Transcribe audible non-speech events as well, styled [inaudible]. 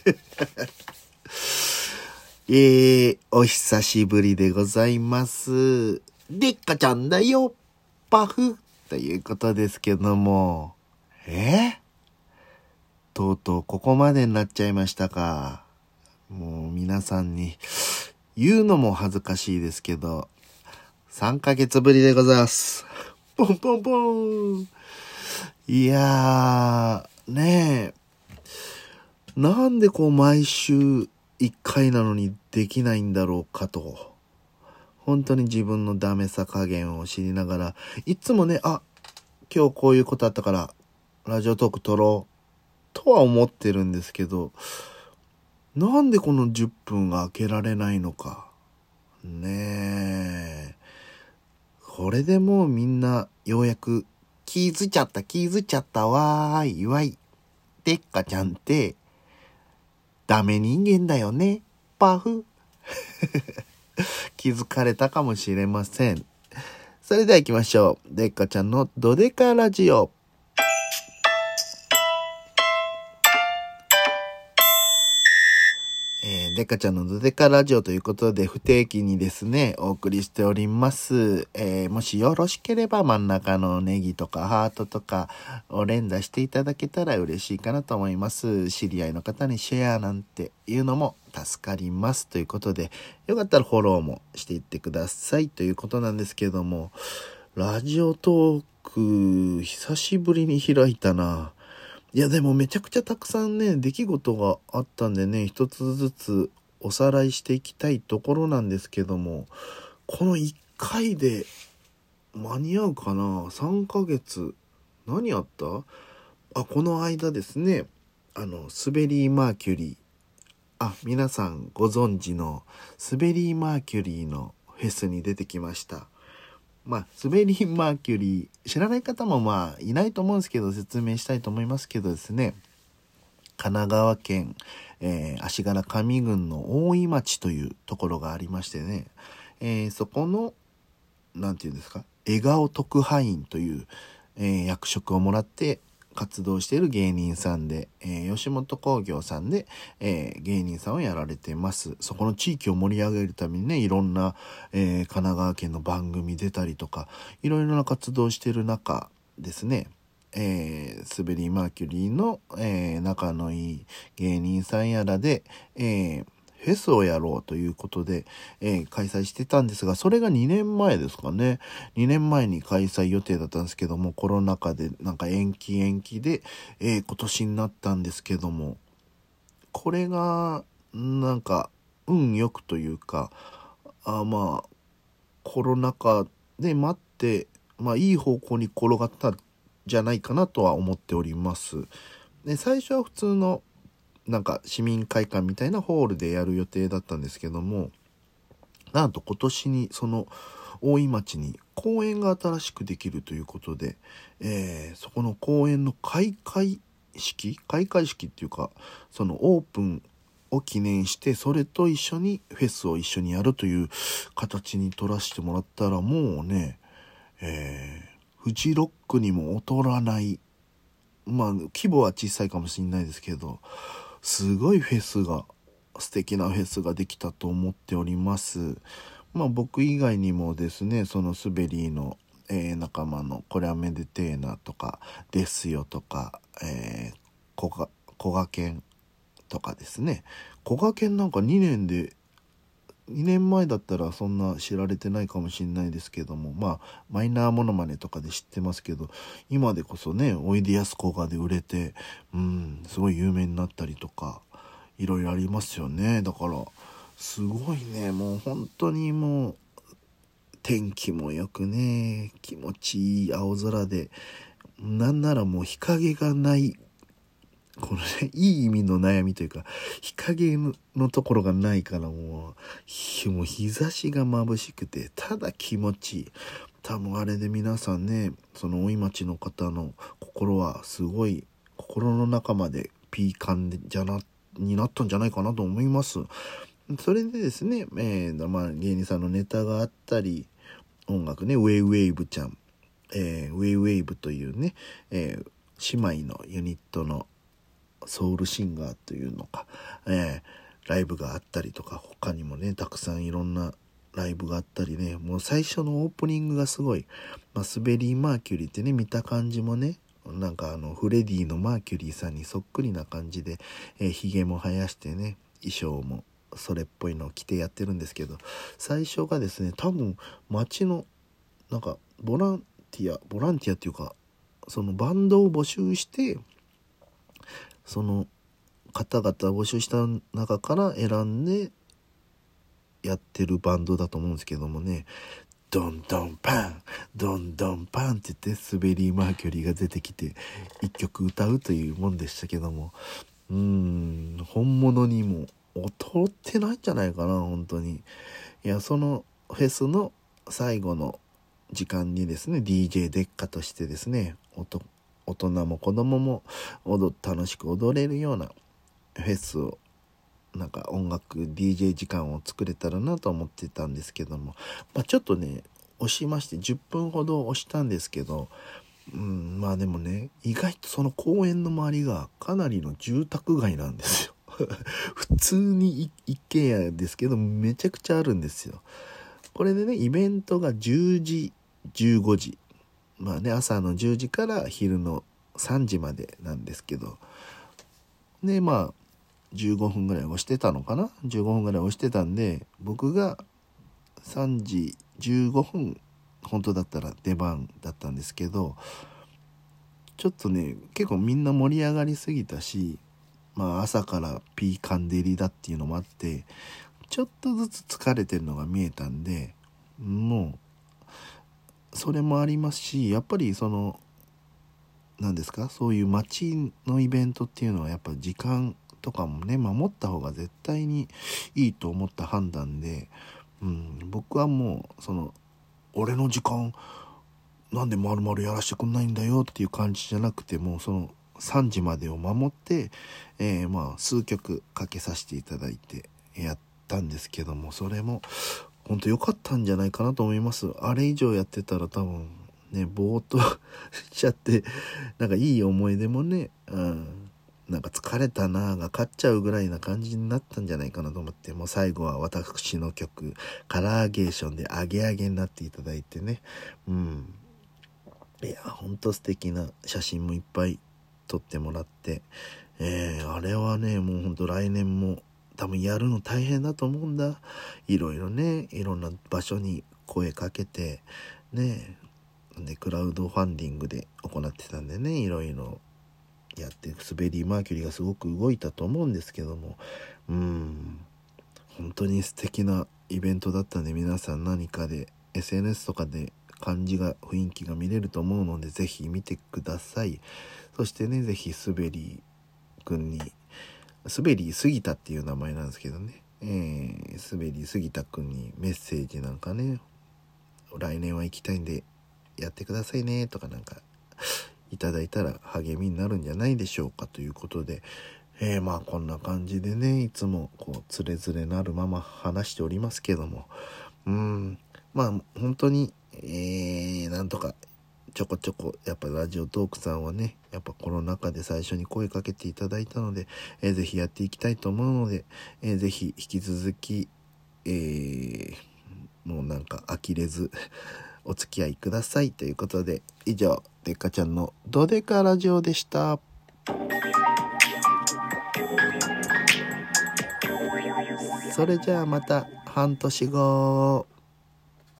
[laughs] えー、お久しぶりでございます。でっかちゃんだよ、パフということですけども、え？とうとうここまでになっちゃいましたか。もう皆さんに言うのも恥ずかしいですけど、3ヶ月ぶりでございます。ポンポンポン。いやー、ねえ。なんでこう毎週1回なのにできないんだろうかと。本当に自分のダメさ加減を知りながら、いつもね、あ、今日こういうことあったから、ラジオトーク撮ろう、とは思ってるんですけど、なんでこの10分が開けられないのか。ねえ。これでもうみんなようやく気づいちゃった気づいちゃったわーいわい。でっかちゃんってダメ人間だよね。パフ。[laughs] 気づかれたかもしれません。それでは行きましょう。でっかちゃんのドデカラジオ。デカちゃんのドデカラジオということで不定期にですね、お送りしております。えーもしよろしければ真ん中のネギとかハートとかを連打していただけたら嬉しいかなと思います。知り合いの方にシェアなんていうのも助かります。ということで、よかったらフォローもしていってくださいということなんですけども、ラジオトーク久しぶりに開いたな。いやでもめちゃくちゃたくさんね出来事があったんでね一つずつおさらいしていきたいところなんですけどもこの1回で間に合うかな？3ヶ月。何あった？あこの間ですね。あのスベリー・マーキュリー。あ皆さんご存知のスベリー・マーキュリーのフェスに出てきました。まあ、スベリー・マーキュリー、知らない方もまあ、いないと思うんですけど、説明したいと思いますけどですね、神奈川県、えー足柄上郡の大井町というところがありましてね、えーそこの、何て言うんですか、笑顔特派員という、えー役職をもらって活動している芸人さんで、えー吉本興業さんで、えー芸人さんをやられてます。そこの地域を盛り上げるためにね、いろんな、えー神奈川県の番組出たりとか、いろいろな活動している中ですね、えー、スベリー・マーキュリーの、えー仲のいい芸人さんやらで、えーフェスをやろうということで、えー開催してたんですが、それが2年前ですかね。2年前に開催予定だったんですけども、コロナ禍でなんか延期延期で、えー今年になったんですけども、これが、なんか、運よくというか、あまあ、コロナ禍で待って、まあ、いい方向に転がったんじゃないかなとは思っております。で、最初は普通の、なんか市民会館みたいなホールでやる予定だったんですけども、なんと今年にその大井町に公園が新しくできるということで、えーそこの公園の開会式開会式っていうかそのオープンを記念してそれと一緒にフェスを一緒にやるという形に取らせてもらったらもうね、えーフジロックにも劣らない。まあ規模は小さいかもしれないですけどすごいフェスが素敵なフェスができたと思っております。まあ僕以外にもですねそのスベリーの、えー仲間の「これはめでてえな」とか「ですよ」とか「えー、こがこがけん」とかですねこがけんなんか2年で2年前だったらそんな知られてないかもしれないですけどもまあマイナーモノマネとかで知ってますけど今でこそねおいでやすこがで売れてうんすごい有名になったりとかいろいろありますよね。だからすごいねもう本当にもう天気もよくね気持ちいい青空でなんならもう日陰がないこのねいい意味の悩みというか日陰のところがないからもうも日差しが眩しくてただ気持ちいい。多分あれで皆さんねその大井町の方の心はすごい心の中までピーカンじゃなになったんじゃないかなと思います。それでですね、えーまあ、芸人さんのネタがあったり音楽ねウェイウェイブちゃん、えーウェイウェイブというね、えー姉妹のユニットのソウルシンガーというのか、えー、ライブがあったりとか他にもねたくさんいろんなライブがあったりねもう最初のオープニングがすごい、まあ、スベリー・マーキュリーってね見た感じもねなんかあのフレディのマーキュリーさんにそっくりな感じで、えー、も生やしてね衣装もそれっぽいのを着てやってるんですけど最初がですね多分街のなんかボランティアボランティアっていうかそのバンドを募集してその方々募集した中から選んでやってるバンドだと思うんですけどもね。ドンドンパンドンドンパンって言って滑りマーキュリーが出てきて一曲歌うというもんでしたけども。うーん本物にも劣ってないんじゃないかな本当に。いやそのフェスの最後の時間にですね DJ デッカとしてですね大人も子供も踊楽しく踊れるようなフェスをなんか音楽 DJ 時間を作れたらなと思ってたんですけども、まあ、ちょっとね押しまして10分ほど押したんですけど、うん、まあでもね意外とその公園の周りがかなりの住宅街なんですよ。[laughs] 普通に一軒家ですけどめちゃくちゃあるんですよ。これでねイベントが10時15時。まあね朝の10時から昼の3時までなんですけどでまあ15分ぐらい押してたのかな？15分ぐらい押してたんで僕が3時15分本当だったら出番だったんですけどちょっとね結構みんな盛り上がりすぎたしまあ朝からピーカンデリだっていうのもあってちょっとずつ疲れてるのが見えたんでもうそれもありますしやっぱりその何ですかそういう街のイベントっていうのはやっぱ時間とかもね守った方が絶対にいいと思った判断で、うん、僕はもうその俺の時間なんで丸々やらしてくんないんだよっていう感じじゃなくてもうその3時までを守って、えー、まあ数曲かけさせていただいてやったんですけどもそれも本当良かったんじゃないかなと思いますあれ以上やってたら多分ねぼーっとしちゃってなんかいい思い出もね、うん、なんか疲れたなが勝っちゃうぐらいな感じになったんじゃないかなと思って、もう最後は私の曲、カラーゲーションでアゲアゲになっていただいてね。うん。いや、ほんと素敵な写真もいっぱい撮ってもらって、えー、あれはね、もうほんと来年も多分やるの大変だと思うんだ。いろいろね、いろんな場所に声かけて、ね、で、クラウドファンディングで行ってたんでね、いろいろやって滑りマーキュリーがすごく動いたと思うんですけども。うん。本当に素敵なイベントだったんで皆さん何かで SNS とかで感じが雰囲気が見れると思うので是非見てください。そしてね是非滑りくんに滑り杉田っていう名前なんですけどね。えー、滑り杉田くんにメッセージなんかね。来年は行きたいんでやってくださいねとかなんかいただいたら励みになるんじゃないでしょうかということで、えー、まあこんな感じでねいつもこうつれづれなるまま話しておりますけども。うん。まあ本当に、えー、なんとかちょこちょこやっぱラジオトークさんはねやっぱコロナ禍で最初に声かけていただいたので、えー、ぜひやっていきたいと思うので、えー、ぜひ引き続き、えー、もうなんか呆れず [laughs] お付き合いくださいということで以上デカちゃんのドデカラジオでした。それじゃあまた半年後。